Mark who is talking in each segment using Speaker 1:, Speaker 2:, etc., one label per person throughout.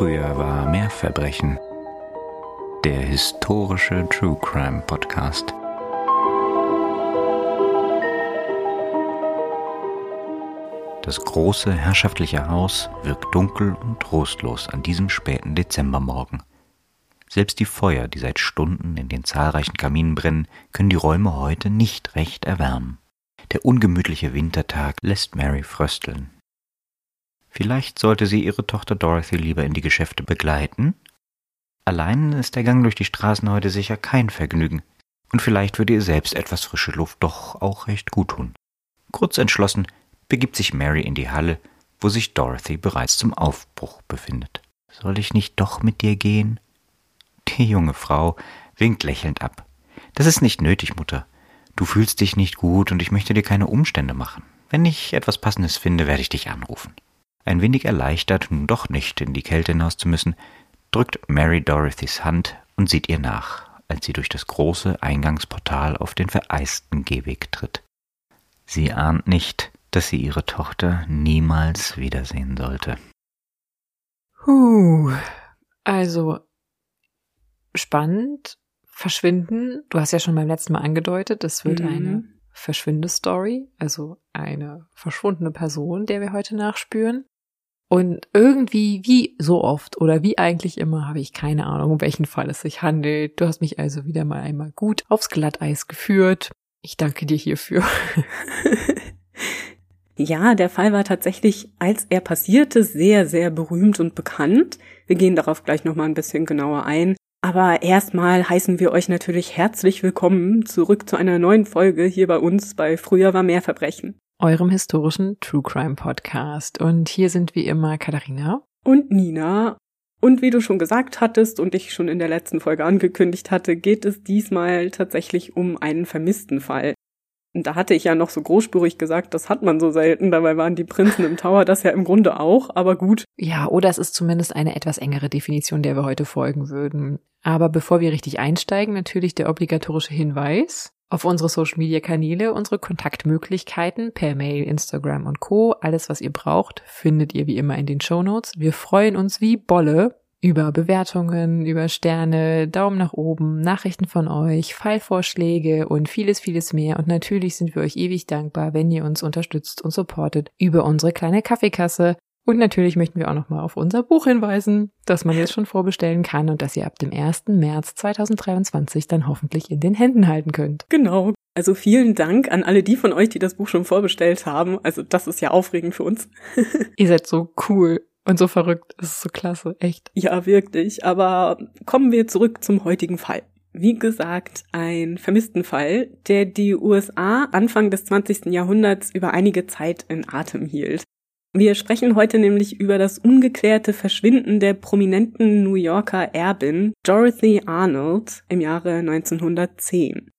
Speaker 1: Früher war mehr Verbrechen. Der historische True Crime Podcast. Das große herrschaftliche Haus wirkt dunkel und trostlos an diesem späten Dezembermorgen. Selbst die Feuer, die seit Stunden in den zahlreichen Kaminen brennen, können die Räume heute nicht recht erwärmen. Der ungemütliche Wintertag lässt Mary frösteln. Vielleicht sollte sie ihre Tochter Dorothy lieber in die Geschäfte begleiten? Allein ist der Gang durch die Straßen heute sicher kein Vergnügen, und vielleicht würde ihr selbst etwas frische Luft doch auch recht gut tun. Kurz entschlossen begibt sich Mary in die Halle, wo sich Dorothy bereits zum Aufbruch befindet. Soll ich nicht doch mit dir gehen? Die junge Frau winkt lächelnd ab. Das ist nicht nötig, Mutter. Du fühlst dich nicht gut und ich möchte dir keine Umstände machen. Wenn ich etwas Passendes finde, werde ich dich anrufen. Ein wenig erleichtert, nun doch nicht in die Kälte hinaus zu müssen, drückt Mary Dorothys Hand und sieht ihr nach, als sie durch das große Eingangsportal auf den vereisten Gehweg tritt. Sie ahnt nicht, dass sie ihre Tochter niemals wiedersehen sollte.
Speaker 2: Huh, also spannend, verschwinden. Du hast ja schon beim letzten Mal angedeutet, es wird mhm. eine Verschwindestory, also eine verschwundene Person, der wir heute nachspüren. Und irgendwie, wie so oft oder wie eigentlich immer, habe ich keine Ahnung, um welchen Fall es sich handelt. Du hast mich also wieder mal einmal gut aufs Glatteis geführt. Ich danke dir hierfür.
Speaker 3: ja, der Fall war tatsächlich, als er passierte, sehr, sehr berühmt und bekannt. Wir gehen darauf gleich nochmal ein bisschen genauer ein. Aber erstmal heißen wir euch natürlich herzlich willkommen zurück zu einer neuen Folge hier bei uns bei Früher war mehr Verbrechen
Speaker 2: eurem historischen True Crime Podcast. Und hier sind wie immer Katharina
Speaker 3: und Nina. Und wie du schon gesagt hattest und ich schon in der letzten Folge angekündigt hatte, geht es diesmal tatsächlich um einen vermissten Fall. Und da hatte ich ja noch so großspurig gesagt, das hat man so selten, dabei waren die Prinzen im Tower das ja im Grunde auch, aber gut.
Speaker 2: Ja, oder es ist zumindest eine etwas engere Definition, der wir heute folgen würden. Aber bevor wir richtig einsteigen, natürlich der obligatorische Hinweis auf unsere Social Media Kanäle, unsere Kontaktmöglichkeiten per Mail, Instagram und Co. Alles, was ihr braucht, findet ihr wie immer in den Show Notes. Wir freuen uns wie Bolle über Bewertungen, über Sterne, Daumen nach oben, Nachrichten von euch, Fallvorschläge und vieles, vieles mehr. Und natürlich sind wir euch ewig dankbar, wenn ihr uns unterstützt und supportet über unsere kleine Kaffeekasse. Und natürlich möchten wir auch nochmal auf unser Buch hinweisen, das man jetzt schon vorbestellen kann und das ihr ab dem 1. März 2023 dann hoffentlich in den Händen halten könnt.
Speaker 3: Genau. Also vielen Dank an alle die von euch, die das Buch schon vorbestellt haben. Also das ist ja aufregend für uns.
Speaker 2: ihr seid so cool und so verrückt. Das ist so klasse, echt.
Speaker 3: Ja, wirklich. Aber kommen wir zurück zum heutigen Fall. Wie gesagt, ein Vermisstenfall, der die USA Anfang des 20. Jahrhunderts über einige Zeit in Atem hielt. Wir sprechen heute nämlich über das ungeklärte Verschwinden der prominenten New Yorker Erbin Dorothy Arnold im Jahre 1910.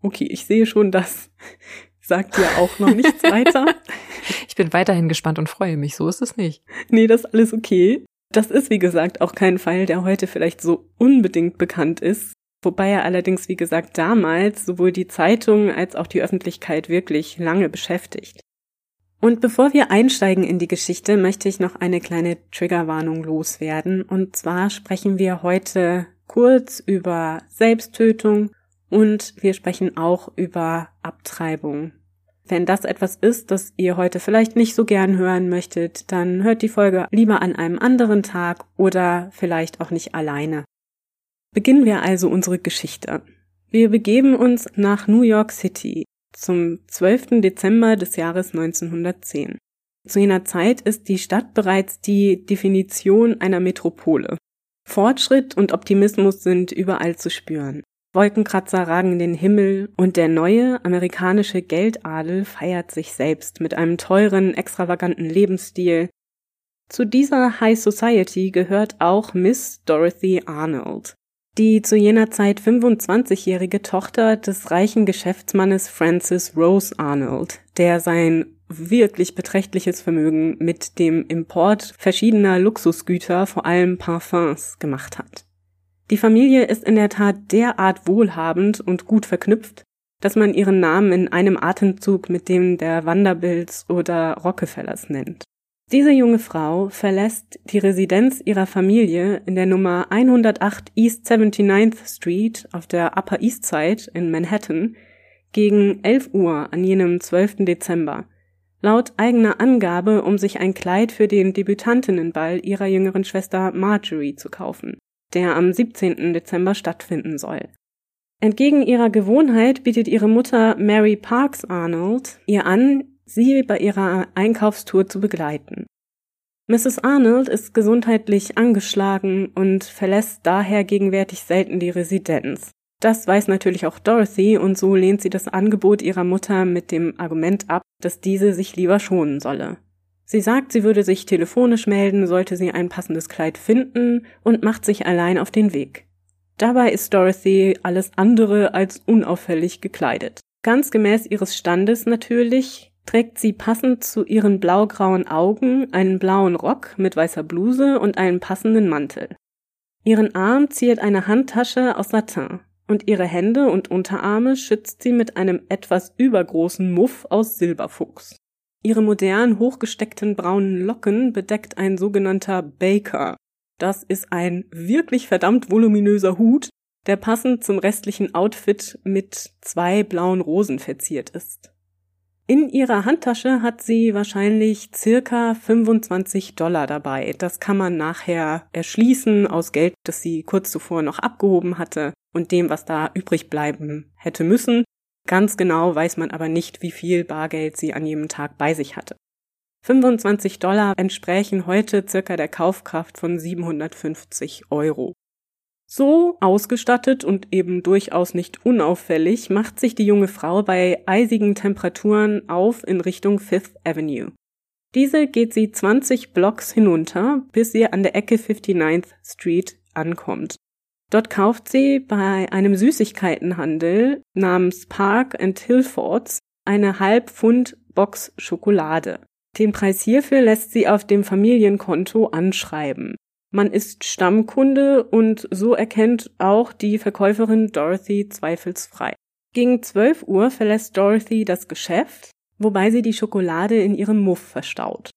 Speaker 3: Okay, ich sehe schon, das sagt ja auch noch nichts weiter.
Speaker 2: Ich bin weiterhin gespannt und freue mich, so ist es nicht.
Speaker 3: Nee, das ist alles okay. Das ist, wie gesagt, auch kein Fall, der heute vielleicht so unbedingt bekannt ist. Wobei er allerdings, wie gesagt, damals sowohl die Zeitung als auch die Öffentlichkeit wirklich lange beschäftigt. Und bevor wir einsteigen in die Geschichte, möchte ich noch eine kleine Triggerwarnung loswerden. Und zwar sprechen wir heute kurz über Selbsttötung und wir sprechen auch über Abtreibung. Wenn das etwas ist, das ihr heute vielleicht nicht so gern hören möchtet, dann hört die Folge lieber an einem anderen Tag oder vielleicht auch nicht alleine. Beginnen wir also unsere Geschichte. Wir begeben uns nach New York City zum 12. Dezember des Jahres 1910. Zu jener Zeit ist die Stadt bereits die Definition einer Metropole. Fortschritt und Optimismus sind überall zu spüren. Wolkenkratzer ragen in den Himmel und der neue amerikanische Geldadel feiert sich selbst mit einem teuren, extravaganten Lebensstil. Zu dieser High Society gehört auch Miss Dorothy Arnold die zu jener Zeit 25-jährige Tochter des reichen Geschäftsmannes Francis Rose Arnold, der sein wirklich beträchtliches Vermögen mit dem Import verschiedener Luxusgüter, vor allem Parfums, gemacht hat. Die Familie ist in der Tat derart wohlhabend und gut verknüpft, dass man ihren Namen in einem Atemzug mit dem der Vanderbilts oder Rockefellers nennt. Diese junge Frau verlässt die Residenz ihrer Familie in der Nummer 108 East 79th Street auf der Upper East Side in Manhattan gegen 11 Uhr an jenem 12. Dezember. Laut eigener Angabe, um sich ein Kleid für den Debütantinnenball ihrer jüngeren Schwester Marjorie zu kaufen, der am 17. Dezember stattfinden soll. Entgegen ihrer Gewohnheit bietet ihre Mutter Mary Parks Arnold ihr an, sie bei ihrer Einkaufstour zu begleiten. Mrs. Arnold ist gesundheitlich angeschlagen und verlässt daher gegenwärtig selten die Residenz. Das weiß natürlich auch Dorothy und so lehnt sie das Angebot ihrer Mutter mit dem Argument ab, dass diese sich lieber schonen solle. Sie sagt, sie würde sich telefonisch melden, sollte sie ein passendes Kleid finden und macht sich allein auf den Weg. Dabei ist Dorothy alles andere als unauffällig gekleidet. Ganz gemäß ihres Standes natürlich trägt sie passend zu ihren blaugrauen Augen einen blauen Rock mit weißer Bluse und einen passenden Mantel. Ihren Arm ziert eine Handtasche aus Satin und ihre Hände und Unterarme schützt sie mit einem etwas übergroßen Muff aus Silberfuchs. Ihre modern hochgesteckten braunen Locken bedeckt ein sogenannter Baker. Das ist ein wirklich verdammt voluminöser Hut, der passend zum restlichen Outfit mit zwei blauen Rosen verziert ist. In ihrer Handtasche hat sie wahrscheinlich circa 25 Dollar dabei. Das kann man nachher erschließen aus Geld, das sie kurz zuvor noch abgehoben hatte und dem, was da übrig bleiben hätte müssen. Ganz genau weiß man aber nicht, wie viel Bargeld sie an jedem Tag bei sich hatte. 25 Dollar entsprechen heute circa der Kaufkraft von 750 Euro. So ausgestattet und eben durchaus nicht unauffällig macht sich die junge Frau bei eisigen Temperaturen auf in Richtung Fifth Avenue. Diese geht sie 20 Blocks hinunter, bis sie an der Ecke 59th Street ankommt. Dort kauft sie bei einem Süßigkeitenhandel namens Park and Hillfords eine halb Pfund Box Schokolade. Den Preis hierfür lässt sie auf dem Familienkonto anschreiben. Man ist Stammkunde und so erkennt auch die Verkäuferin Dorothy zweifelsfrei. Gegen 12 Uhr verlässt Dorothy das Geschäft, wobei sie die Schokolade in ihrem Muff verstaut.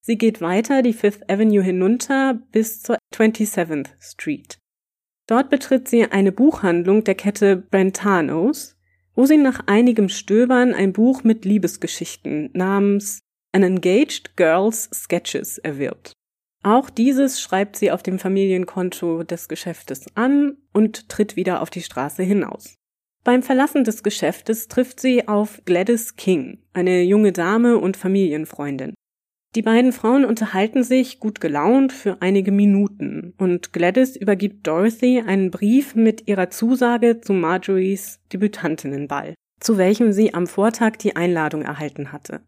Speaker 3: Sie geht weiter die Fifth Avenue hinunter bis zur 27th Street. Dort betritt sie eine Buchhandlung der Kette Brentanos, wo sie nach einigem Stöbern ein Buch mit Liebesgeschichten namens An Engaged Girl's Sketches erwirbt. Auch dieses schreibt sie auf dem Familienkonto des Geschäftes an und tritt wieder auf die Straße hinaus. Beim Verlassen des Geschäftes trifft sie auf Gladys King, eine junge Dame und Familienfreundin. Die beiden Frauen unterhalten sich gut gelaunt für einige Minuten und Gladys übergibt Dorothy einen Brief mit ihrer Zusage zu Marjories Debütantinnenball, zu welchem sie am Vortag die Einladung erhalten hatte.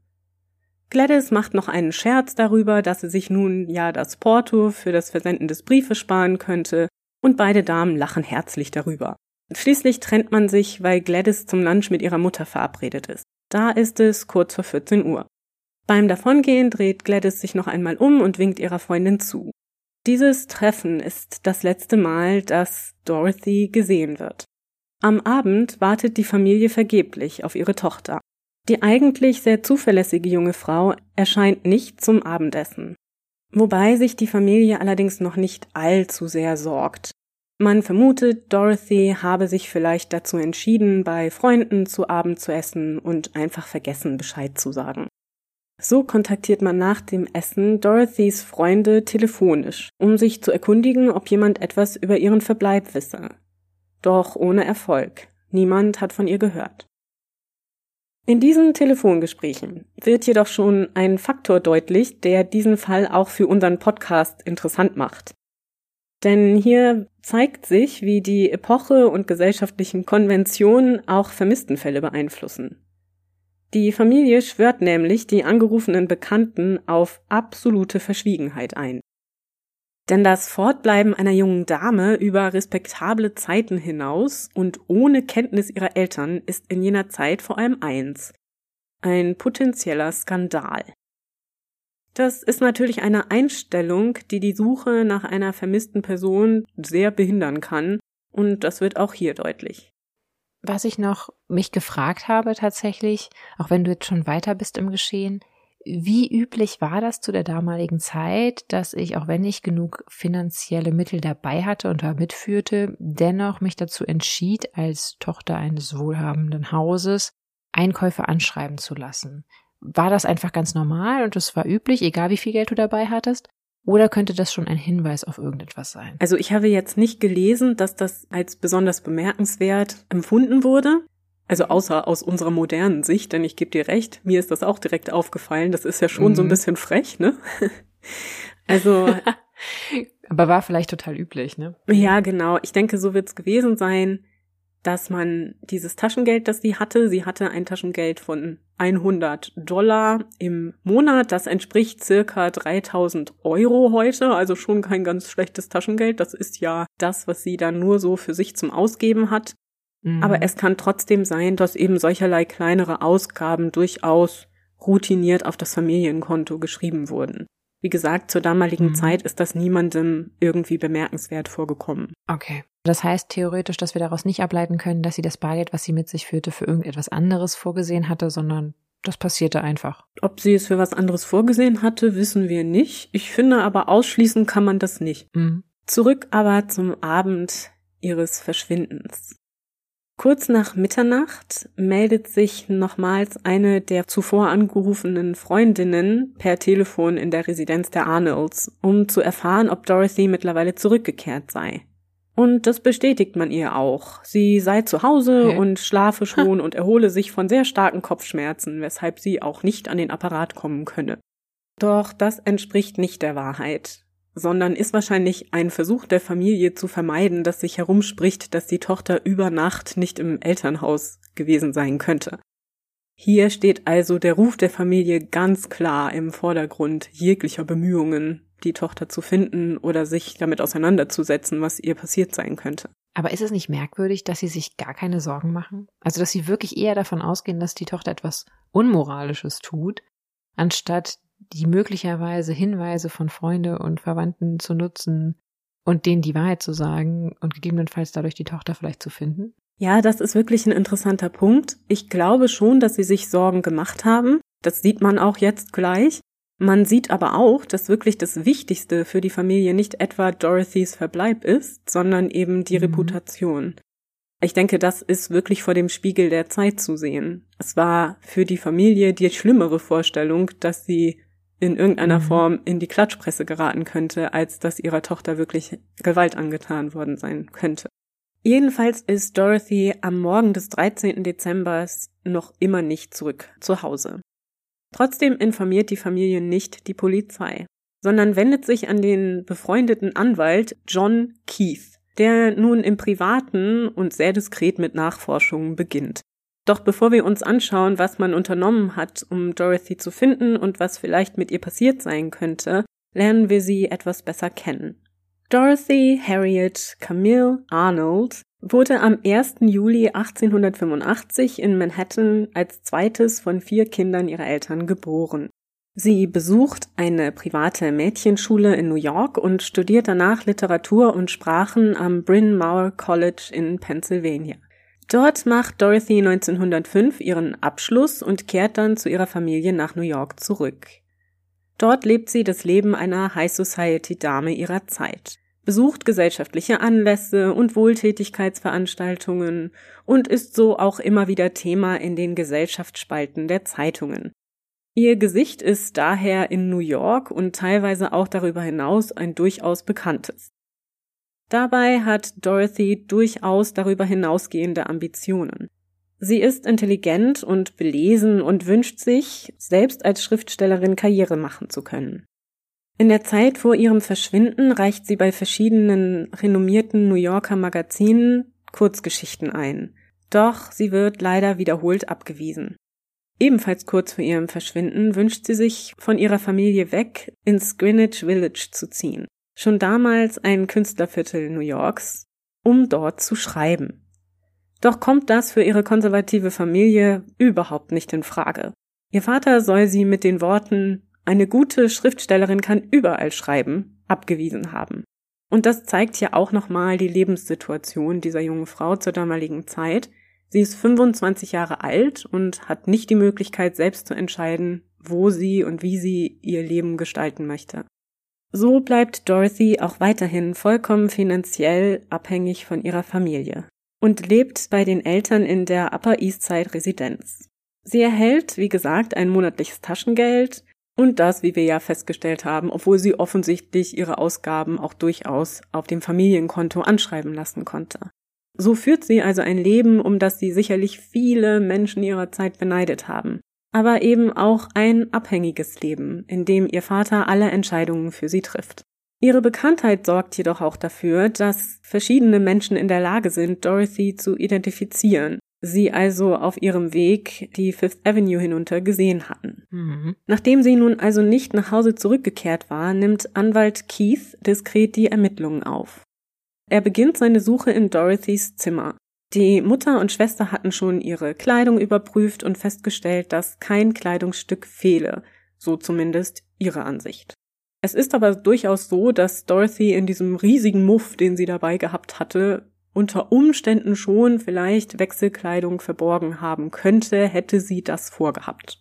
Speaker 3: Gladys macht noch einen Scherz darüber, dass sie sich nun ja das Porto für das Versenden des Briefes sparen könnte, und beide Damen lachen herzlich darüber. Schließlich trennt man sich, weil Gladys zum Lunch mit ihrer Mutter verabredet ist. Da ist es kurz vor 14 Uhr. Beim Davongehen dreht Gladys sich noch einmal um und winkt ihrer Freundin zu. Dieses Treffen ist das letzte Mal, dass Dorothy gesehen wird. Am Abend wartet die Familie vergeblich auf ihre Tochter. Die eigentlich sehr zuverlässige junge Frau erscheint nicht zum Abendessen. Wobei sich die Familie allerdings noch nicht allzu sehr sorgt. Man vermutet, Dorothy habe sich vielleicht dazu entschieden, bei Freunden zu Abend zu essen und einfach vergessen, Bescheid zu sagen. So kontaktiert man nach dem Essen Dorothys Freunde telefonisch, um sich zu erkundigen, ob jemand etwas über ihren Verbleib wisse. Doch ohne Erfolg. Niemand hat von ihr gehört. In diesen Telefongesprächen wird jedoch schon ein Faktor deutlich, der diesen Fall auch für unseren Podcast interessant macht. Denn hier zeigt sich, wie die Epoche und gesellschaftlichen Konventionen auch Vermisstenfälle beeinflussen. Die Familie schwört nämlich die angerufenen Bekannten auf absolute Verschwiegenheit ein. Denn das Fortbleiben einer jungen Dame über respektable Zeiten hinaus und ohne Kenntnis ihrer Eltern ist in jener Zeit vor allem eins ein potenzieller Skandal. Das ist natürlich eine Einstellung, die die Suche nach einer vermissten Person sehr behindern kann, und das wird auch hier deutlich.
Speaker 2: Was ich noch mich gefragt habe tatsächlich, auch wenn du jetzt schon weiter bist im Geschehen, Wie üblich war das zu der damaligen Zeit, dass ich, auch wenn ich genug finanzielle Mittel dabei hatte und da mitführte, dennoch mich dazu entschied, als Tochter eines wohlhabenden Hauses Einkäufe anschreiben zu lassen? War das einfach ganz normal und es war üblich, egal wie viel Geld du dabei hattest? Oder könnte das schon ein Hinweis auf irgendetwas sein?
Speaker 3: Also ich habe jetzt nicht gelesen, dass das als besonders bemerkenswert empfunden wurde. Also außer aus unserer modernen Sicht, denn ich gebe dir recht, mir ist das auch direkt aufgefallen. Das ist ja schon mhm. so ein mhm. bisschen frech, ne?
Speaker 2: also. Aber war vielleicht total üblich, ne?
Speaker 3: Ja, genau. Ich denke, so wird's gewesen sein, dass man dieses Taschengeld, das sie hatte, sie hatte ein Taschengeld von 100 Dollar im Monat. Das entspricht circa 3000 Euro heute, also schon kein ganz schlechtes Taschengeld. Das ist ja das, was sie dann nur so für sich zum Ausgeben hat. Mhm. Aber es kann trotzdem sein, dass eben solcherlei kleinere Ausgaben durchaus routiniert auf das Familienkonto geschrieben wurden. Wie gesagt, zur damaligen mhm. Zeit ist das niemandem irgendwie bemerkenswert vorgekommen.
Speaker 2: Okay. Das heißt theoretisch, dass wir daraus nicht ableiten können, dass sie das Bargeld, was sie mit sich führte, für irgendetwas anderes vorgesehen hatte, sondern das passierte einfach.
Speaker 3: Ob sie es für was anderes vorgesehen hatte, wissen wir nicht. Ich finde aber ausschließen kann man das nicht. Mhm. Zurück aber zum Abend ihres Verschwindens. Kurz nach Mitternacht meldet sich nochmals eine der zuvor angerufenen Freundinnen per Telefon in der Residenz der Arnolds, um zu erfahren, ob Dorothy mittlerweile zurückgekehrt sei. Und das bestätigt man ihr auch. Sie sei zu Hause okay. und schlafe schon und erhole sich von sehr starken Kopfschmerzen, weshalb sie auch nicht an den Apparat kommen könne. Doch das entspricht nicht der Wahrheit sondern ist wahrscheinlich ein Versuch der Familie zu vermeiden, dass sich herumspricht, dass die Tochter über Nacht nicht im Elternhaus gewesen sein könnte. Hier steht also der Ruf der Familie ganz klar im Vordergrund jeglicher Bemühungen, die Tochter zu finden oder sich damit auseinanderzusetzen, was ihr passiert sein könnte.
Speaker 2: Aber ist es nicht merkwürdig, dass sie sich gar keine Sorgen machen? Also, dass sie wirklich eher davon ausgehen, dass die Tochter etwas Unmoralisches tut, anstatt die möglicherweise Hinweise von Freunde und Verwandten zu nutzen und denen die Wahrheit zu sagen und gegebenenfalls dadurch die Tochter vielleicht zu finden?
Speaker 3: Ja, das ist wirklich ein interessanter Punkt. Ich glaube schon, dass sie sich Sorgen gemacht haben. Das sieht man auch jetzt gleich. Man sieht aber auch, dass wirklich das Wichtigste für die Familie nicht etwa Dorothys Verbleib ist, sondern eben die mhm. Reputation. Ich denke, das ist wirklich vor dem Spiegel der Zeit zu sehen. Es war für die Familie die schlimmere Vorstellung, dass sie in irgendeiner mhm. Form in die Klatschpresse geraten könnte, als dass ihrer Tochter wirklich Gewalt angetan worden sein könnte. Jedenfalls ist Dorothy am Morgen des 13. Dezembers noch immer nicht zurück zu Hause. Trotzdem informiert die Familie nicht die Polizei, sondern wendet sich an den befreundeten Anwalt John Keith, der nun im Privaten und sehr diskret mit Nachforschungen beginnt. Doch bevor wir uns anschauen, was man unternommen hat, um Dorothy zu finden und was vielleicht mit ihr passiert sein könnte, lernen wir sie etwas besser kennen. Dorothy Harriet Camille Arnold wurde am 1. Juli 1885 in Manhattan als zweites von vier Kindern ihrer Eltern geboren. Sie besucht eine private Mädchenschule in New York und studiert danach Literatur und Sprachen am Bryn Mawr College in Pennsylvania. Dort macht Dorothy 1905 ihren Abschluss und kehrt dann zu ihrer Familie nach New York zurück. Dort lebt sie das Leben einer High Society Dame ihrer Zeit, besucht gesellschaftliche Anlässe und Wohltätigkeitsveranstaltungen und ist so auch immer wieder Thema in den Gesellschaftsspalten der Zeitungen. Ihr Gesicht ist daher in New York und teilweise auch darüber hinaus ein durchaus bekanntes. Dabei hat Dorothy durchaus darüber hinausgehende Ambitionen. Sie ist intelligent und belesen und wünscht sich, selbst als Schriftstellerin Karriere machen zu können. In der Zeit vor ihrem Verschwinden reicht sie bei verschiedenen renommierten New Yorker Magazinen Kurzgeschichten ein. Doch sie wird leider wiederholt abgewiesen. Ebenfalls kurz vor ihrem Verschwinden wünscht sie sich, von ihrer Familie weg ins Greenwich Village zu ziehen schon damals ein Künstlerviertel New Yorks, um dort zu schreiben. Doch kommt das für ihre konservative Familie überhaupt nicht in Frage. Ihr Vater soll sie mit den Worten eine gute Schriftstellerin kann überall schreiben abgewiesen haben. Und das zeigt ja auch nochmal die Lebenssituation dieser jungen Frau zur damaligen Zeit. Sie ist 25 Jahre alt und hat nicht die Möglichkeit, selbst zu entscheiden, wo sie und wie sie ihr Leben gestalten möchte. So bleibt Dorothy auch weiterhin vollkommen finanziell abhängig von ihrer Familie und lebt bei den Eltern in der Upper East Side Residenz. Sie erhält, wie gesagt, ein monatliches Taschengeld und das, wie wir ja festgestellt haben, obwohl sie offensichtlich ihre Ausgaben auch durchaus auf dem Familienkonto anschreiben lassen konnte. So führt sie also ein Leben, um das sie sicherlich viele Menschen ihrer Zeit beneidet haben aber eben auch ein abhängiges Leben, in dem ihr Vater alle Entscheidungen für sie trifft. Ihre Bekanntheit sorgt jedoch auch dafür, dass verschiedene Menschen in der Lage sind, Dorothy zu identifizieren, sie also auf ihrem Weg die Fifth Avenue hinunter gesehen hatten. Mhm. Nachdem sie nun also nicht nach Hause zurückgekehrt war, nimmt Anwalt Keith diskret die Ermittlungen auf. Er beginnt seine Suche in Dorothys Zimmer. Die Mutter und Schwester hatten schon ihre Kleidung überprüft und festgestellt, dass kein Kleidungsstück fehle, so zumindest ihre Ansicht. Es ist aber durchaus so, dass Dorothy in diesem riesigen Muff, den sie dabei gehabt hatte, unter Umständen schon vielleicht Wechselkleidung verborgen haben könnte, hätte sie das vorgehabt.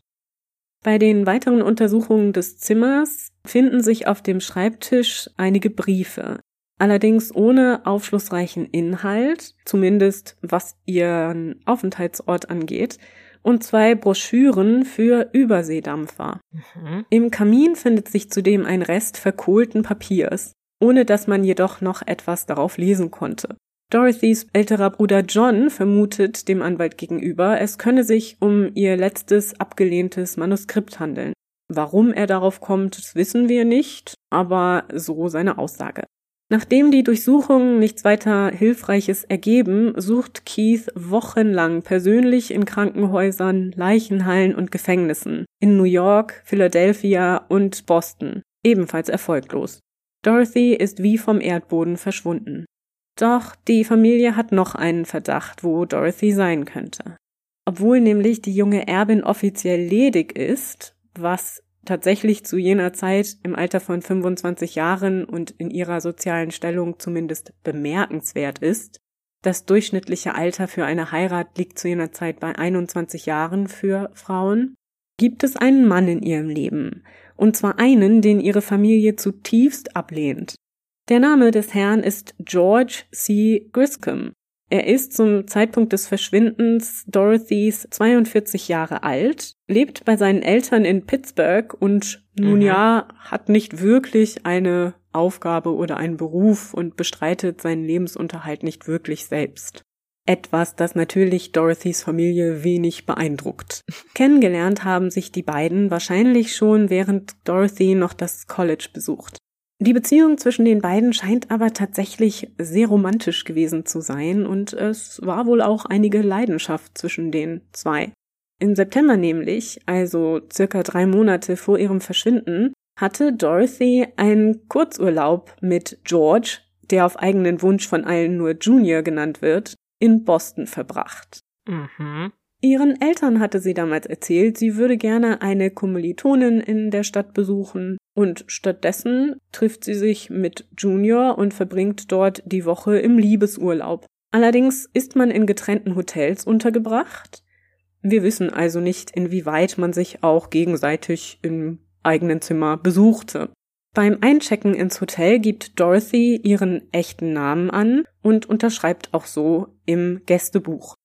Speaker 3: Bei den weiteren Untersuchungen des Zimmers finden sich auf dem Schreibtisch einige Briefe, allerdings ohne aufschlussreichen Inhalt, zumindest was ihren Aufenthaltsort angeht, und zwei Broschüren für Überseedampfer. Mhm. Im Kamin findet sich zudem ein Rest verkohlten Papiers, ohne dass man jedoch noch etwas darauf lesen konnte. Dorothys älterer Bruder John vermutet dem Anwalt gegenüber, es könne sich um ihr letztes abgelehntes Manuskript handeln. Warum er darauf kommt, wissen wir nicht, aber so seine Aussage. Nachdem die Durchsuchungen nichts weiter Hilfreiches ergeben, sucht Keith wochenlang persönlich in Krankenhäusern, Leichenhallen und Gefängnissen in New York, Philadelphia und Boston, ebenfalls erfolglos. Dorothy ist wie vom Erdboden verschwunden. Doch die Familie hat noch einen Verdacht, wo Dorothy sein könnte. Obwohl nämlich die junge Erbin offiziell ledig ist, was tatsächlich zu jener Zeit im Alter von 25 Jahren und in ihrer sozialen Stellung zumindest bemerkenswert ist. Das durchschnittliche Alter für eine Heirat liegt zu jener Zeit bei 21 Jahren für Frauen. Gibt es einen Mann in ihrem Leben, und zwar einen, den ihre Familie zutiefst ablehnt. Der Name des Herrn ist George C. Griscom, er ist zum Zeitpunkt des Verschwindens Dorothys 42 Jahre alt, lebt bei seinen Eltern in Pittsburgh und nun mhm. ja hat nicht wirklich eine Aufgabe oder einen Beruf und bestreitet seinen Lebensunterhalt nicht wirklich selbst. Etwas, das natürlich Dorothys Familie wenig beeindruckt. Kennengelernt haben sich die beiden wahrscheinlich schon während Dorothy noch das College besucht. Die Beziehung zwischen den beiden scheint aber tatsächlich sehr romantisch gewesen zu sein und es war wohl auch einige Leidenschaft zwischen den zwei. Im September nämlich, also circa drei Monate vor ihrem Verschwinden, hatte Dorothy einen Kurzurlaub mit George, der auf eigenen Wunsch von allen nur Junior genannt wird, in Boston verbracht. Mhm. Ihren Eltern hatte sie damals erzählt, sie würde gerne eine Kommilitonin in der Stadt besuchen und stattdessen trifft sie sich mit Junior und verbringt dort die Woche im Liebesurlaub. Allerdings ist man in getrennten Hotels untergebracht. Wir wissen also nicht, inwieweit man sich auch gegenseitig im eigenen Zimmer besuchte. Beim Einchecken ins Hotel gibt Dorothy ihren echten Namen an und unterschreibt auch so im Gästebuch.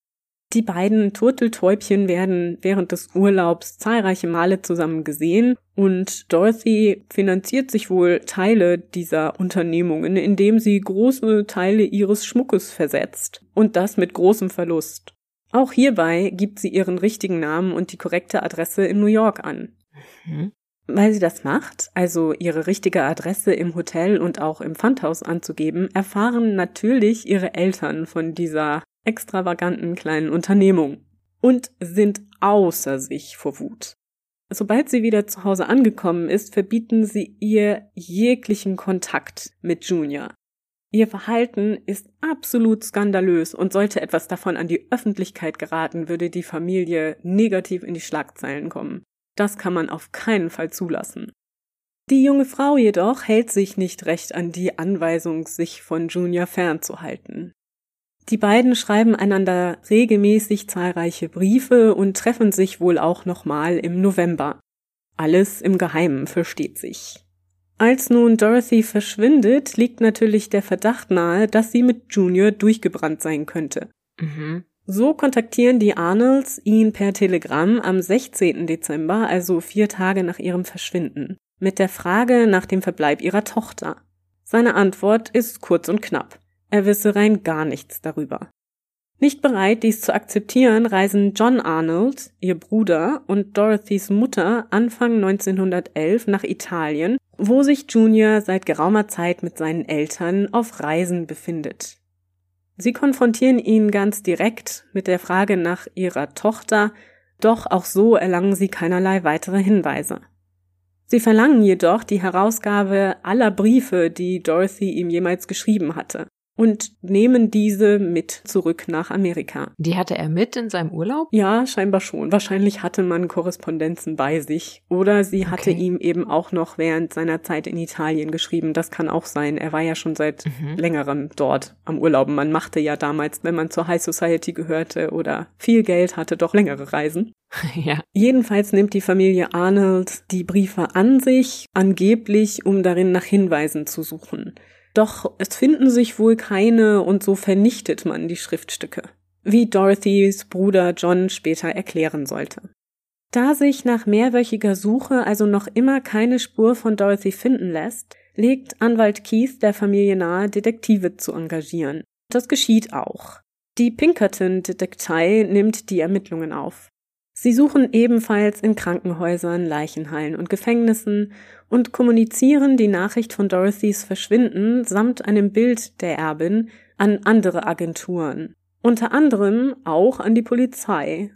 Speaker 3: Die beiden Turteltäubchen werden während des Urlaubs zahlreiche Male zusammen gesehen und Dorothy finanziert sich wohl Teile dieser Unternehmungen, indem sie große Teile ihres Schmuckes versetzt und das mit großem Verlust. Auch hierbei gibt sie ihren richtigen Namen und die korrekte Adresse in New York an. Mhm. Weil sie das macht, also ihre richtige Adresse im Hotel und auch im Pfandhaus anzugeben, erfahren natürlich ihre Eltern von dieser extravaganten kleinen Unternehmung und sind außer sich vor Wut. Sobald sie wieder zu Hause angekommen ist, verbieten sie ihr jeglichen Kontakt mit Junior. Ihr Verhalten ist absolut skandalös und sollte etwas davon an die Öffentlichkeit geraten, würde die Familie negativ in die Schlagzeilen kommen. Das kann man auf keinen Fall zulassen. Die junge Frau jedoch hält sich nicht recht an die Anweisung, sich von Junior fernzuhalten. Die beiden schreiben einander regelmäßig zahlreiche Briefe und treffen sich wohl auch nochmal im November. Alles im Geheimen, versteht sich. Als nun Dorothy verschwindet, liegt natürlich der Verdacht nahe, dass sie mit Junior durchgebrannt sein könnte. Mhm. So kontaktieren die Arnolds ihn per Telegramm am 16. Dezember, also vier Tage nach ihrem Verschwinden, mit der Frage nach dem Verbleib ihrer Tochter. Seine Antwort ist kurz und knapp. Er wisse rein gar nichts darüber. Nicht bereit, dies zu akzeptieren, reisen John Arnold, ihr Bruder, und Dorothys Mutter Anfang 1911 nach Italien, wo sich Junior seit geraumer Zeit mit seinen Eltern auf Reisen befindet. Sie konfrontieren ihn ganz direkt mit der Frage nach ihrer Tochter, doch auch so erlangen sie keinerlei weitere Hinweise. Sie verlangen jedoch die Herausgabe aller Briefe, die Dorothy ihm jemals geschrieben hatte und nehmen diese mit zurück nach Amerika.
Speaker 2: Die hatte er mit in seinem Urlaub?
Speaker 3: Ja, scheinbar schon. Wahrscheinlich hatte man Korrespondenzen bei sich. Oder sie hatte okay. ihm eben auch noch während seiner Zeit in Italien geschrieben. Das kann auch sein. Er war ja schon seit mhm. längerem dort am Urlauben. Man machte ja damals, wenn man zur High Society gehörte oder viel Geld hatte, doch längere Reisen. ja. Jedenfalls nimmt die Familie Arnold die Briefe an sich, angeblich, um darin nach Hinweisen zu suchen. Doch es finden sich wohl keine und so vernichtet man die Schriftstücke, wie Dorothys Bruder John später erklären sollte. Da sich nach mehrwöchiger Suche also noch immer keine Spur von Dorothy finden lässt, legt Anwalt Keith der Familie nahe, Detektive zu engagieren. Das geschieht auch. Die Pinkerton-Detektei nimmt die Ermittlungen auf. Sie suchen ebenfalls in Krankenhäusern, Leichenhallen und Gefängnissen und kommunizieren die Nachricht von Dorothys Verschwinden samt einem Bild der Erbin an andere Agenturen, unter anderem auch an die Polizei.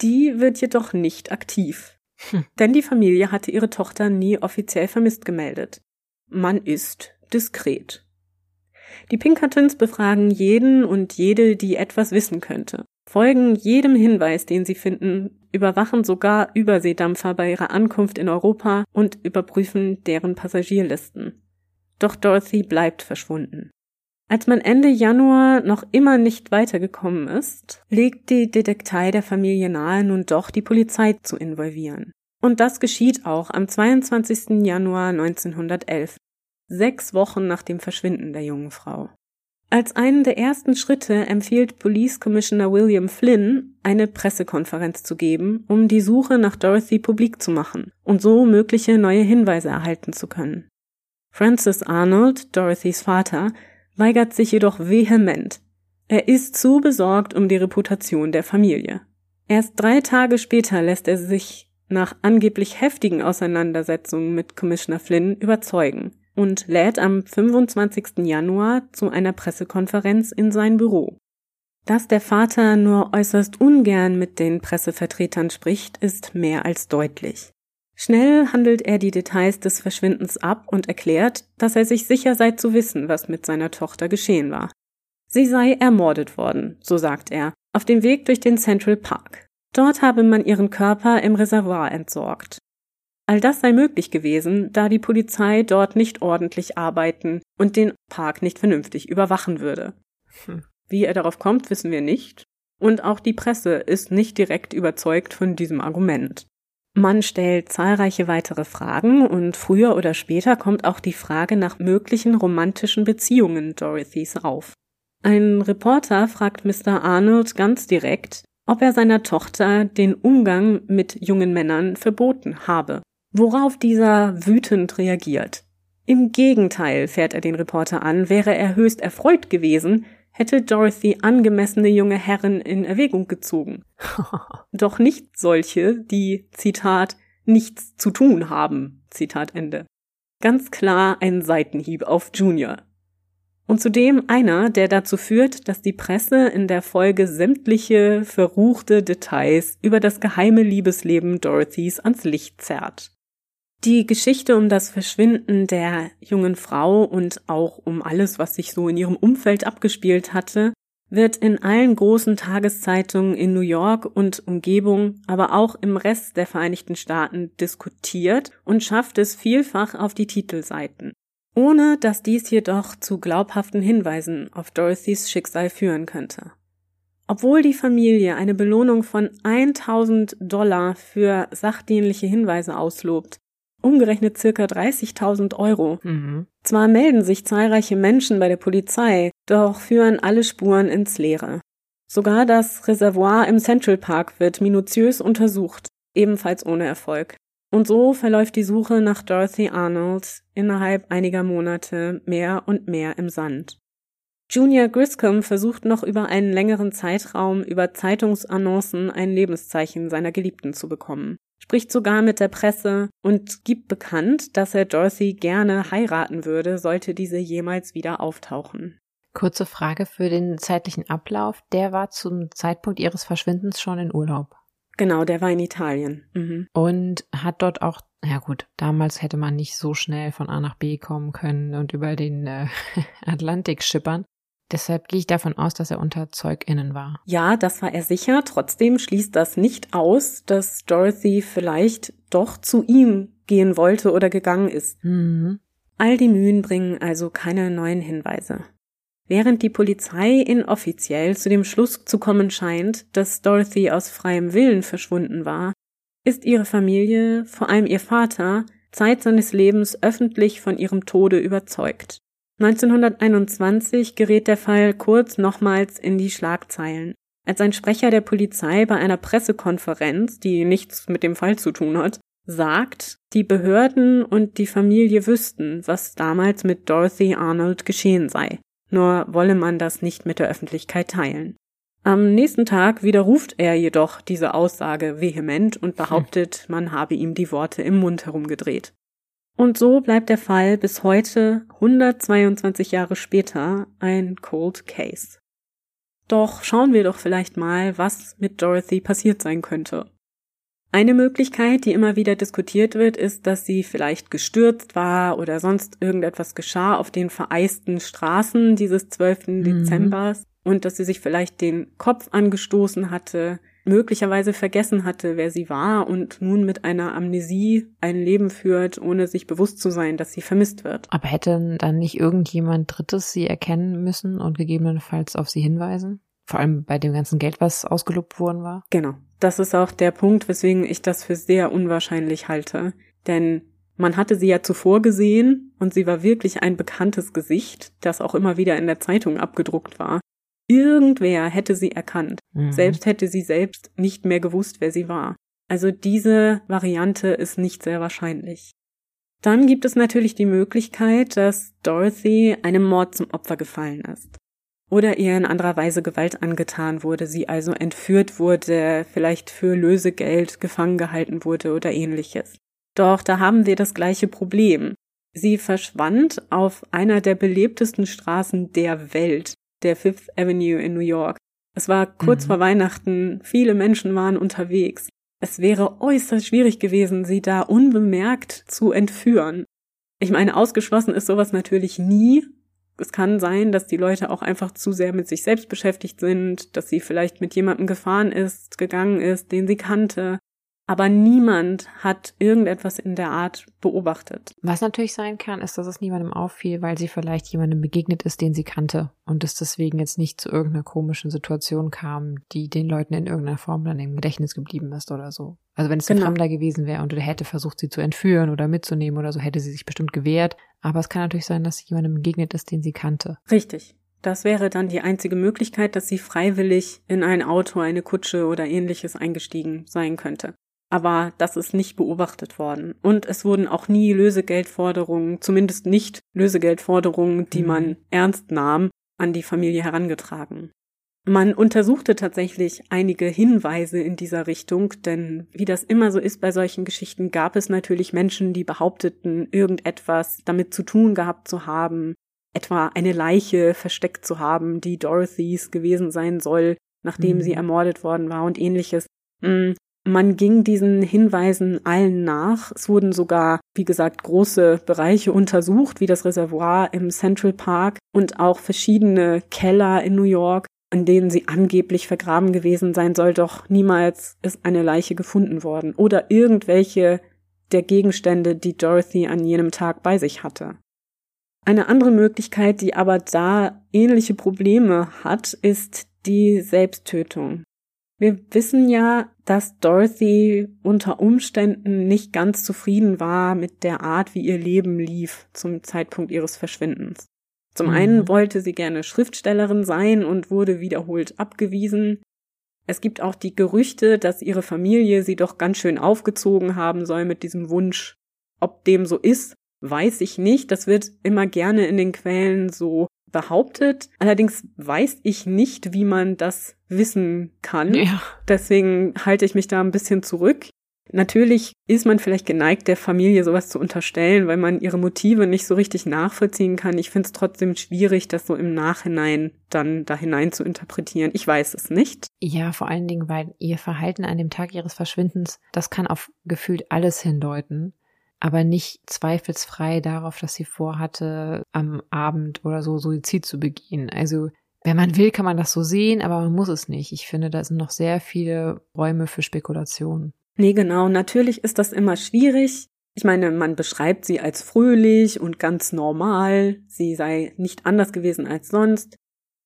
Speaker 3: Die wird jedoch nicht aktiv, hm. denn die Familie hatte ihre Tochter nie offiziell vermisst gemeldet. Man ist diskret. Die Pinkertons befragen jeden und jede, die etwas wissen könnte folgen jedem Hinweis, den sie finden, überwachen sogar Überseedampfer bei ihrer Ankunft in Europa und überprüfen deren Passagierlisten. Doch Dorothy bleibt verschwunden. Als man Ende Januar noch immer nicht weitergekommen ist, legt die Detektei der Familie nahe, nun doch die Polizei zu involvieren. Und das geschieht auch am 22. Januar 1911, sechs Wochen nach dem Verschwinden der jungen Frau. Als einen der ersten Schritte empfiehlt Police Commissioner William Flynn, eine Pressekonferenz zu geben, um die Suche nach Dorothy publik zu machen und so mögliche neue Hinweise erhalten zu können. Francis Arnold, Dorothys Vater, weigert sich jedoch vehement. Er ist zu besorgt um die Reputation der Familie. Erst drei Tage später lässt er sich nach angeblich heftigen Auseinandersetzungen mit Commissioner Flynn überzeugen und lädt am 25. Januar zu einer Pressekonferenz in sein Büro. Dass der Vater nur äußerst ungern mit den Pressevertretern spricht, ist mehr als deutlich. Schnell handelt er die Details des Verschwindens ab und erklärt, dass er sich sicher sei zu wissen, was mit seiner Tochter geschehen war. Sie sei ermordet worden, so sagt er, auf dem Weg durch den Central Park. Dort habe man ihren Körper im Reservoir entsorgt. All das sei möglich gewesen, da die Polizei dort nicht ordentlich arbeiten und den Park nicht vernünftig überwachen würde. Hm. Wie er darauf kommt, wissen wir nicht. Und auch die Presse ist nicht direkt überzeugt von diesem Argument. Man stellt zahlreiche weitere Fragen und früher oder später kommt auch die Frage nach möglichen romantischen Beziehungen Dorothys auf. Ein Reporter fragt Mr. Arnold ganz direkt, ob er seiner Tochter den Umgang mit jungen Männern verboten habe worauf dieser wütend reagiert. Im Gegenteil, fährt er den Reporter an, wäre er höchst erfreut gewesen, hätte Dorothy angemessene junge Herren in Erwägung gezogen. Doch nicht solche, die, Zitat, nichts zu tun haben, Zitat Ende. Ganz klar ein Seitenhieb auf Junior. Und zudem einer, der dazu führt, dass die Presse in der Folge sämtliche verruchte Details über das geheime Liebesleben Dorothys ans Licht zerrt. Die Geschichte um das Verschwinden der jungen Frau und auch um alles, was sich so in ihrem Umfeld abgespielt hatte, wird in allen großen Tageszeitungen in New York und Umgebung, aber auch im Rest der Vereinigten Staaten diskutiert und schafft es vielfach auf die Titelseiten, ohne dass dies jedoch zu glaubhaften Hinweisen auf Dorothys Schicksal führen könnte. Obwohl die Familie eine Belohnung von 1000 Dollar für sachdienliche Hinweise auslobt, umgerechnet circa 30.000 Euro. Mhm. Zwar melden sich zahlreiche Menschen bei der Polizei, doch führen alle Spuren ins Leere. Sogar das Reservoir im Central Park wird minutiös untersucht, ebenfalls ohne Erfolg. Und so verläuft die Suche nach Dorothy Arnold innerhalb einiger Monate mehr und mehr im Sand. Junior Griscom versucht noch über einen längeren Zeitraum über Zeitungsannoncen ein Lebenszeichen seiner Geliebten zu bekommen, spricht sogar mit der Presse und gibt bekannt, dass er Dorothy gerne heiraten würde, sollte diese jemals wieder auftauchen.
Speaker 2: Kurze Frage für den zeitlichen Ablauf. Der war zum Zeitpunkt ihres Verschwindens schon in Urlaub.
Speaker 3: Genau, der war in Italien. Mhm.
Speaker 2: Und hat dort auch, ja gut, damals hätte man nicht so schnell von A nach B kommen können und über den äh, Atlantik schippern. Deshalb gehe ich davon aus, dass er unter ZeugInnen war.
Speaker 3: Ja, das war er sicher. Trotzdem schließt das nicht aus, dass Dorothy vielleicht doch zu ihm gehen wollte oder gegangen ist. Mhm. All die Mühen bringen also keine neuen Hinweise. Während die Polizei inoffiziell zu dem Schluss zu kommen scheint, dass Dorothy aus freiem Willen verschwunden war, ist ihre Familie, vor allem ihr Vater, Zeit seines Lebens öffentlich von ihrem Tode überzeugt. 1921 gerät der Fall kurz nochmals in die Schlagzeilen, als ein Sprecher der Polizei bei einer Pressekonferenz, die nichts mit dem Fall zu tun hat, sagt, die Behörden und die Familie wüssten, was damals mit Dorothy Arnold geschehen sei nur wolle man das nicht mit der Öffentlichkeit teilen. Am nächsten Tag widerruft er jedoch diese Aussage vehement und behauptet, man habe ihm die Worte im Mund herumgedreht. Und so bleibt der Fall bis heute, 122 Jahre später, ein Cold Case. Doch schauen wir doch vielleicht mal, was mit Dorothy passiert sein könnte. Eine Möglichkeit, die immer wieder diskutiert wird, ist, dass sie vielleicht gestürzt war oder sonst irgendetwas geschah auf den vereisten Straßen dieses 12. Mhm. Dezembers und dass sie sich vielleicht den Kopf angestoßen hatte, möglicherweise vergessen hatte, wer sie war und nun mit einer Amnesie ein Leben führt, ohne sich bewusst zu sein, dass sie vermisst wird.
Speaker 2: Aber hätte dann nicht irgendjemand Drittes sie erkennen müssen und gegebenenfalls auf sie hinweisen? Vor allem bei dem ganzen Geld, was ausgelobt worden war.
Speaker 3: Genau. Das ist auch der Punkt, weswegen ich das für sehr unwahrscheinlich halte. Denn man hatte sie ja zuvor gesehen und sie war wirklich ein bekanntes Gesicht, das auch immer wieder in der Zeitung abgedruckt war. Irgendwer hätte sie erkannt. Mhm. Selbst hätte sie selbst nicht mehr gewusst, wer sie war. Also diese Variante ist nicht sehr wahrscheinlich. Dann gibt es natürlich die Möglichkeit, dass Dorothy einem Mord zum Opfer gefallen ist oder ihr in anderer Weise Gewalt angetan wurde, sie also entführt wurde, vielleicht für Lösegeld gefangen gehalten wurde oder ähnliches. Doch da haben wir das gleiche Problem. Sie verschwand auf einer der belebtesten Straßen der Welt, der Fifth Avenue in New York. Es war kurz mhm. vor Weihnachten, viele Menschen waren unterwegs. Es wäre äußerst schwierig gewesen, sie da unbemerkt zu entführen. Ich meine, ausgeschlossen ist sowas natürlich nie, es kann sein, dass die Leute auch einfach zu sehr mit sich selbst beschäftigt sind, dass sie vielleicht mit jemandem gefahren ist, gegangen ist, den sie kannte. Aber niemand hat irgendetwas in der Art beobachtet.
Speaker 2: Was natürlich sein kann, ist, dass es niemandem auffiel, weil sie vielleicht jemandem begegnet ist, den sie kannte und es deswegen jetzt nicht zu irgendeiner komischen Situation kam, die den Leuten in irgendeiner Form dann im Gedächtnis geblieben ist oder so. Also wenn es ein genau. Fremder gewesen wäre und er hätte versucht, sie zu entführen oder mitzunehmen oder so, hätte sie sich bestimmt gewehrt. Aber es kann natürlich sein, dass sie jemandem begegnet ist, den sie kannte.
Speaker 3: Richtig. Das wäre dann die einzige Möglichkeit, dass sie freiwillig in ein Auto, eine Kutsche oder ähnliches eingestiegen sein könnte. Aber das ist nicht beobachtet worden. Und es wurden auch nie Lösegeldforderungen, zumindest nicht Lösegeldforderungen, die mhm. man ernst nahm, an die Familie herangetragen. Man untersuchte tatsächlich einige Hinweise in dieser Richtung, denn wie das immer so ist bei solchen Geschichten, gab es natürlich Menschen, die behaupteten, irgendetwas damit zu tun gehabt zu haben, etwa eine Leiche versteckt zu haben, die Dorothys gewesen sein soll, nachdem mhm. sie ermordet worden war und ähnliches. Man ging diesen Hinweisen allen nach. Es wurden sogar, wie gesagt, große Bereiche untersucht, wie das Reservoir im Central Park und auch verschiedene Keller in New York in denen sie angeblich vergraben gewesen sein soll, doch niemals ist eine Leiche gefunden worden oder irgendwelche der Gegenstände, die Dorothy an jenem Tag bei sich hatte. Eine andere Möglichkeit, die aber da ähnliche Probleme hat, ist die Selbsttötung. Wir wissen ja, dass Dorothy unter Umständen nicht ganz zufrieden war mit der Art, wie ihr Leben lief zum Zeitpunkt ihres Verschwindens. Zum mhm. einen wollte sie gerne Schriftstellerin sein und wurde wiederholt abgewiesen. Es gibt auch die Gerüchte, dass ihre Familie sie doch ganz schön aufgezogen haben soll mit diesem Wunsch. Ob dem so ist, weiß ich nicht. Das wird immer gerne in den Quellen so behauptet. Allerdings weiß ich nicht, wie man das wissen kann. Ja. Deswegen halte ich mich da ein bisschen zurück. Natürlich ist man vielleicht geneigt, der Familie sowas zu unterstellen, weil man ihre Motive nicht so richtig nachvollziehen kann. Ich finde es trotzdem schwierig, das so im Nachhinein dann da hinein zu interpretieren. Ich weiß es nicht.
Speaker 2: Ja, vor allen Dingen, weil ihr Verhalten an dem Tag ihres Verschwindens, das kann auf gefühlt alles hindeuten aber nicht zweifelsfrei darauf, dass sie vorhatte, am Abend oder so Suizid zu begehen. Also wenn man will, kann man das so sehen, aber man muss es nicht. Ich finde, da sind noch sehr viele Räume für Spekulationen.
Speaker 3: Nee, genau. Natürlich ist das immer schwierig. Ich meine, man beschreibt sie als fröhlich und ganz normal. Sie sei nicht anders gewesen als sonst.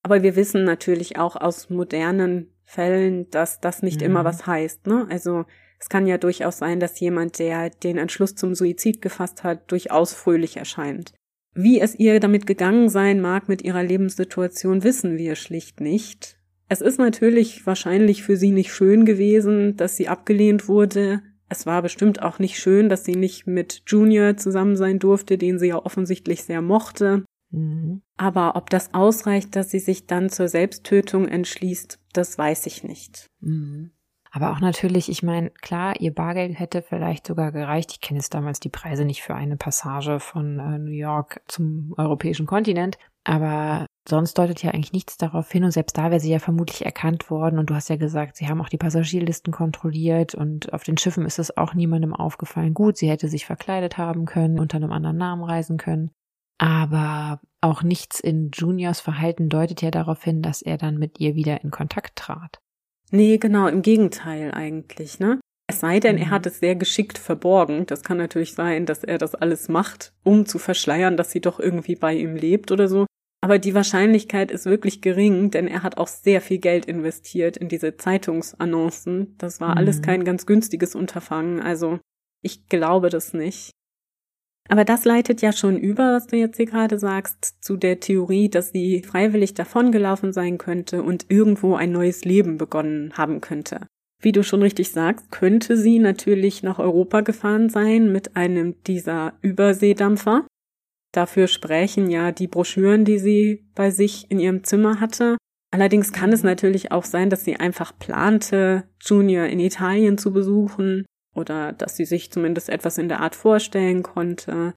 Speaker 3: Aber wir wissen natürlich auch aus modernen Fällen, dass das nicht mhm. immer was heißt. Ne? Also es kann ja durchaus sein, dass jemand, der den Entschluss zum Suizid gefasst hat, durchaus fröhlich erscheint. Wie es ihr damit gegangen sein mag mit ihrer Lebenssituation, wissen wir schlicht nicht. Es ist natürlich wahrscheinlich für sie nicht schön gewesen, dass sie abgelehnt wurde. Es war bestimmt auch nicht schön, dass sie nicht mit Junior zusammen sein durfte, den sie ja offensichtlich sehr mochte. Mhm. Aber ob das ausreicht, dass sie sich dann zur Selbsttötung entschließt, das weiß ich nicht.
Speaker 2: Mhm. Aber auch natürlich, ich meine, klar, ihr Bargeld hätte vielleicht sogar gereicht. Ich kenne jetzt damals die Preise nicht für eine Passage von äh, New York zum europäischen Kontinent. Aber sonst deutet ja eigentlich nichts darauf hin. Und selbst da wäre sie ja vermutlich erkannt worden. Und du hast ja gesagt, sie haben auch die Passagierlisten kontrolliert. Und auf den Schiffen ist es auch niemandem aufgefallen. Gut, sie hätte sich verkleidet haben können, unter einem anderen Namen reisen können. Aber auch nichts in Juniors Verhalten deutet ja darauf hin, dass er dann mit ihr wieder in Kontakt trat.
Speaker 3: Nee, genau, im Gegenteil eigentlich, ne? Es sei denn, er mhm. hat es sehr geschickt verborgen. Das kann natürlich sein, dass er das alles macht, um zu verschleiern, dass sie doch irgendwie bei ihm lebt oder so. Aber die Wahrscheinlichkeit ist wirklich gering, denn er hat auch sehr viel Geld investiert in diese Zeitungsannoncen. Das war mhm. alles kein ganz günstiges Unterfangen. Also ich glaube das nicht. Aber das leitet ja schon über, was du jetzt hier gerade sagst, zu der Theorie, dass sie freiwillig davongelaufen sein könnte und irgendwo ein neues Leben begonnen haben könnte. Wie du schon richtig sagst, könnte sie natürlich nach Europa gefahren sein mit einem dieser Überseedampfer. Dafür sprechen ja die Broschüren, die sie bei sich in ihrem Zimmer hatte. Allerdings kann es natürlich auch sein, dass sie einfach plante, Junior in Italien zu besuchen oder dass sie sich zumindest etwas in der Art vorstellen konnte.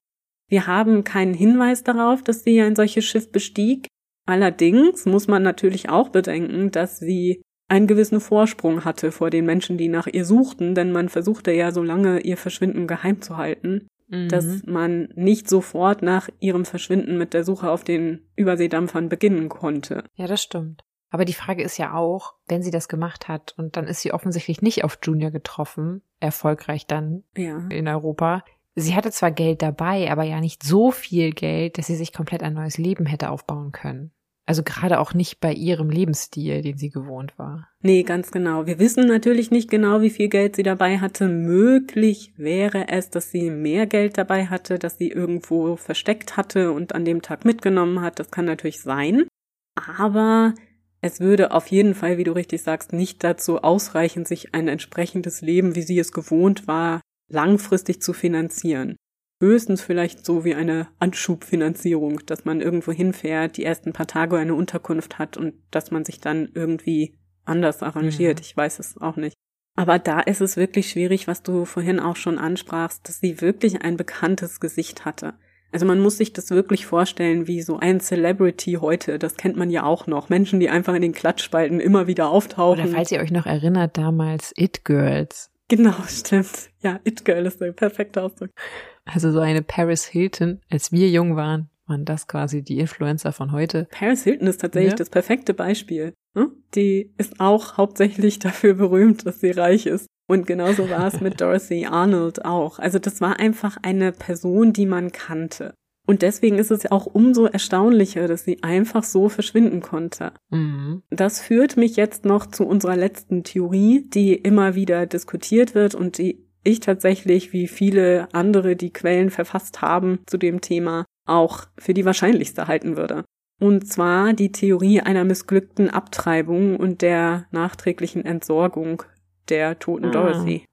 Speaker 3: Wir haben keinen Hinweis darauf, dass sie ein solches Schiff bestieg. Allerdings muss man natürlich auch bedenken, dass sie einen gewissen Vorsprung hatte vor den Menschen, die nach ihr suchten, denn man versuchte ja so lange ihr Verschwinden geheim zu halten, mhm. dass man nicht sofort nach ihrem Verschwinden mit der Suche auf den Überseedampfern beginnen konnte.
Speaker 2: Ja, das stimmt. Aber die Frage ist ja auch, wenn sie das gemacht hat und dann ist sie offensichtlich nicht auf Junior getroffen, erfolgreich dann ja. in Europa. Sie hatte zwar Geld dabei, aber ja nicht so viel Geld, dass sie sich komplett ein neues Leben hätte aufbauen können. Also gerade auch nicht bei ihrem Lebensstil, den sie gewohnt war.
Speaker 3: Nee, ganz genau. Wir wissen natürlich nicht genau, wie viel Geld sie dabei hatte. Möglich wäre es, dass sie mehr Geld dabei hatte, dass sie irgendwo versteckt hatte und an dem Tag mitgenommen hat. Das kann natürlich sein. Aber es würde auf jeden Fall, wie du richtig sagst, nicht dazu ausreichen, sich ein entsprechendes Leben, wie sie es gewohnt war, langfristig zu finanzieren. Höchstens vielleicht so wie eine Anschubfinanzierung, dass man irgendwo hinfährt, die ersten paar Tage eine Unterkunft hat und dass man sich dann irgendwie anders arrangiert. Ja. Ich weiß es auch nicht. Aber da ist es wirklich schwierig, was du vorhin auch schon ansprachst, dass sie wirklich ein bekanntes Gesicht hatte. Also man muss sich das wirklich vorstellen, wie so ein Celebrity heute, das kennt man ja auch noch. Menschen, die einfach in den Klatschspalten immer wieder auftauchen.
Speaker 2: Oder falls ihr euch noch erinnert, damals It Girls.
Speaker 3: Genau, stimmt. Ja, It Girl ist der perfekte Ausdruck.
Speaker 2: Also so eine Paris Hilton, als wir jung waren, waren das quasi die Influencer von heute.
Speaker 3: Paris Hilton ist tatsächlich ja. das perfekte Beispiel. Ne? Die ist auch hauptsächlich dafür berühmt, dass sie reich ist. Und genauso war es mit Dorothy Arnold auch. Also das war einfach eine Person, die man kannte. Und deswegen ist es ja auch umso erstaunlicher, dass sie einfach so verschwinden konnte. Mhm. Das führt mich jetzt noch zu unserer letzten Theorie, die immer wieder diskutiert wird und die ich tatsächlich, wie viele andere, die Quellen verfasst haben zu dem Thema, auch für die wahrscheinlichste halten würde. Und zwar die Theorie einer missglückten Abtreibung und der nachträglichen Entsorgung der toten ah. Dorothy.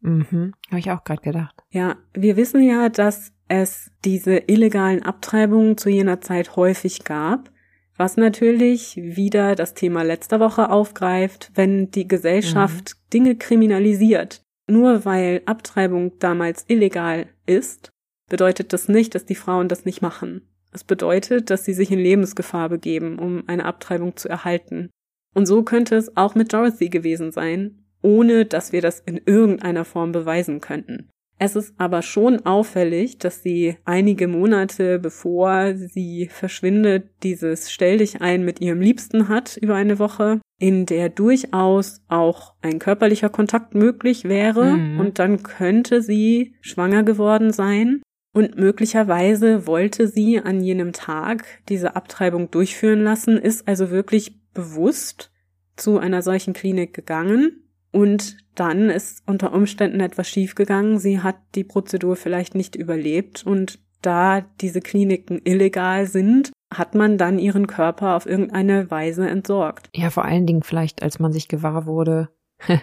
Speaker 2: Mhm, habe ich auch gerade gedacht.
Speaker 3: Ja, wir wissen ja, dass es diese illegalen Abtreibungen zu jener Zeit häufig gab, was natürlich wieder das Thema letzter Woche aufgreift, wenn die Gesellschaft mhm. Dinge kriminalisiert. Nur weil Abtreibung damals illegal ist, bedeutet das nicht, dass die Frauen das nicht machen. Es bedeutet, dass sie sich in Lebensgefahr begeben, um eine Abtreibung zu erhalten. Und so könnte es auch mit Dorothy gewesen sein, ohne dass wir das in irgendeiner Form beweisen könnten. Es ist aber schon auffällig, dass sie einige Monate bevor sie verschwindet, dieses Stell dich ein mit ihrem Liebsten hat über eine Woche, in der durchaus auch ein körperlicher Kontakt möglich wäre mhm. und dann könnte sie schwanger geworden sein und möglicherweise wollte sie an jenem Tag diese Abtreibung durchführen lassen, ist also wirklich bewusst zu einer solchen Klinik gegangen und dann ist unter Umständen etwas schiefgegangen. Sie hat die Prozedur vielleicht nicht überlebt und da diese Kliniken illegal sind, hat man dann ihren Körper auf irgendeine Weise entsorgt.
Speaker 2: Ja, vor allen Dingen vielleicht, als man sich gewahr wurde,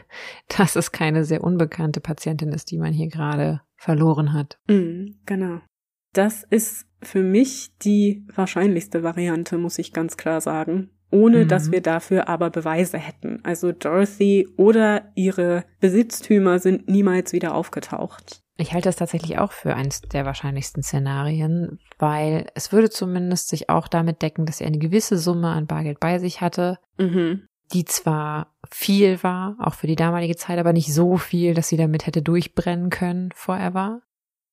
Speaker 2: dass es keine sehr unbekannte Patientin ist, die man hier gerade verloren hat.
Speaker 3: Mm, genau. Das ist für mich die wahrscheinlichste Variante, muss ich ganz klar sagen. Ohne mhm. dass wir dafür aber Beweise hätten. Also Dorothy oder ihre Besitztümer sind niemals wieder aufgetaucht.
Speaker 2: Ich halte das tatsächlich auch für eines der wahrscheinlichsten Szenarien, weil es würde zumindest sich auch damit decken, dass sie eine gewisse Summe an Bargeld bei sich hatte, mhm. die zwar viel war, auch für die damalige Zeit, aber nicht so viel, dass sie damit hätte durchbrennen können forever.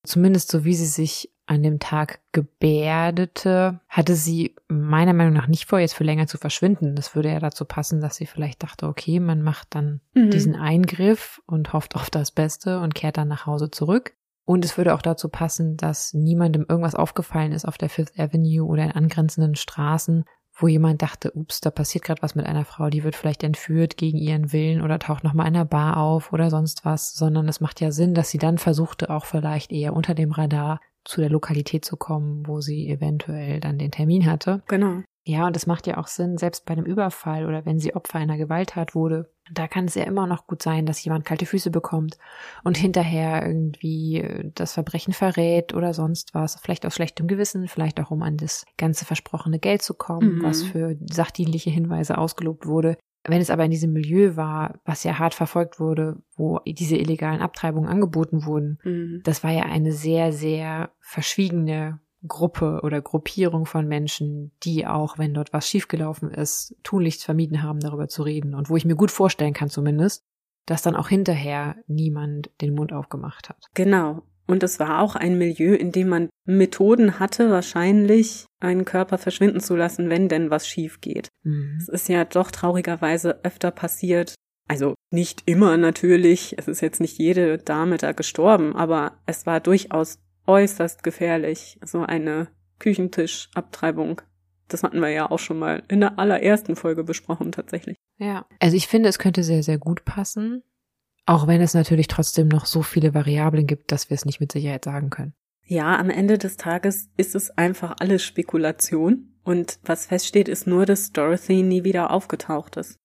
Speaker 2: Zumindest so wie sie sich an dem Tag gebärdete, hatte sie meiner Meinung nach nicht vor, jetzt für länger zu verschwinden. Das würde ja dazu passen, dass sie vielleicht dachte, okay, man macht dann mhm. diesen Eingriff und hofft auf das Beste und kehrt dann nach Hause zurück. Und es würde auch dazu passen, dass niemandem irgendwas aufgefallen ist auf der Fifth Avenue oder in angrenzenden Straßen, wo jemand dachte, ups, da passiert gerade was mit einer Frau, die wird vielleicht entführt gegen ihren Willen oder taucht noch mal in einer Bar auf oder sonst was, sondern es macht ja Sinn, dass sie dann versuchte, auch vielleicht eher unter dem Radar zu der Lokalität zu kommen, wo sie eventuell dann den Termin hatte.
Speaker 3: Genau.
Speaker 2: Ja, und das macht ja auch Sinn, selbst bei einem Überfall oder wenn sie Opfer einer Gewalttat wurde, da kann es ja immer noch gut sein, dass jemand kalte Füße bekommt und hinterher irgendwie äh, das Verbrechen verrät oder sonst was, vielleicht aus schlechtem Gewissen, vielleicht auch um an das ganze versprochene Geld zu kommen, mhm. was für sachdienliche Hinweise ausgelobt wurde. Wenn es aber in diesem Milieu war, was ja hart verfolgt wurde, wo diese illegalen Abtreibungen angeboten wurden, mhm. das war ja eine sehr, sehr verschwiegene Gruppe oder Gruppierung von Menschen, die auch, wenn dort was schiefgelaufen ist, tunlichst vermieden haben, darüber zu reden. Und wo ich mir gut vorstellen kann zumindest, dass dann auch hinterher niemand den Mund aufgemacht hat.
Speaker 3: Genau. Und es war auch ein Milieu, in dem man Methoden hatte, wahrscheinlich einen Körper verschwinden zu lassen, wenn denn was schief geht. Mhm. Es ist ja doch traurigerweise öfter passiert. Also nicht immer natürlich. Es ist jetzt nicht jede Dame da gestorben, aber es war durchaus äußerst gefährlich, so eine Küchentischabtreibung. Das hatten wir ja auch schon mal in der allerersten Folge besprochen, tatsächlich.
Speaker 2: Ja. Also ich finde, es könnte sehr, sehr gut passen. Auch wenn es natürlich trotzdem noch so viele Variablen gibt, dass wir es nicht mit Sicherheit sagen können.
Speaker 3: Ja, am Ende des Tages ist es einfach alles Spekulation. Und was feststeht, ist nur, dass Dorothy nie wieder aufgetaucht ist.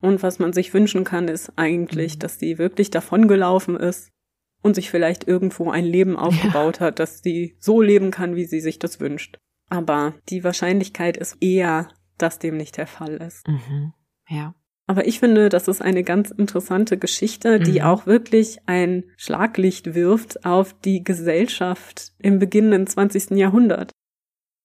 Speaker 3: Und was man sich wünschen kann, ist eigentlich, mhm. dass sie wirklich davongelaufen ist und sich vielleicht irgendwo ein Leben aufgebaut ja. hat, dass sie so leben kann, wie sie sich das wünscht. Aber die Wahrscheinlichkeit ist eher, dass dem nicht der Fall ist.
Speaker 2: Mhm. Ja.
Speaker 3: Aber ich finde, das ist eine ganz interessante Geschichte, die mhm. auch wirklich ein Schlaglicht wirft auf die Gesellschaft im beginnenden 20. Jahrhundert.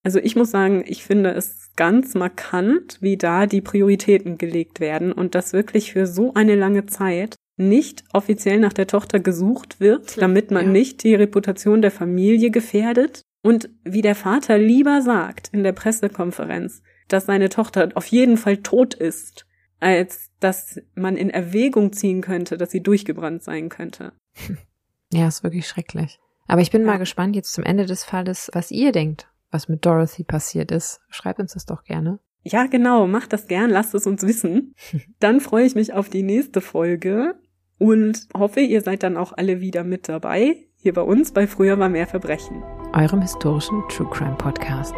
Speaker 3: Also ich muss sagen, ich finde es ganz markant, wie da die Prioritäten gelegt werden und das wirklich für so eine lange Zeit nicht offiziell nach der Tochter gesucht wird, damit man ja. nicht die Reputation der Familie gefährdet und wie der Vater lieber sagt in der Pressekonferenz, dass seine Tochter auf jeden Fall tot ist, als dass man in Erwägung ziehen könnte, dass sie durchgebrannt sein könnte.
Speaker 2: Ja, ist wirklich schrecklich. Aber ich bin ja. mal gespannt jetzt zum Ende des Falles, was ihr denkt, was mit Dorothy passiert ist. Schreibt uns das doch gerne.
Speaker 3: Ja, genau, macht das gern, lasst es uns wissen. Dann freue ich mich auf die nächste Folge und hoffe, ihr seid dann auch alle wieder mit dabei, hier bei uns bei Früher war mehr Verbrechen.
Speaker 2: Eurem historischen True Crime Podcast.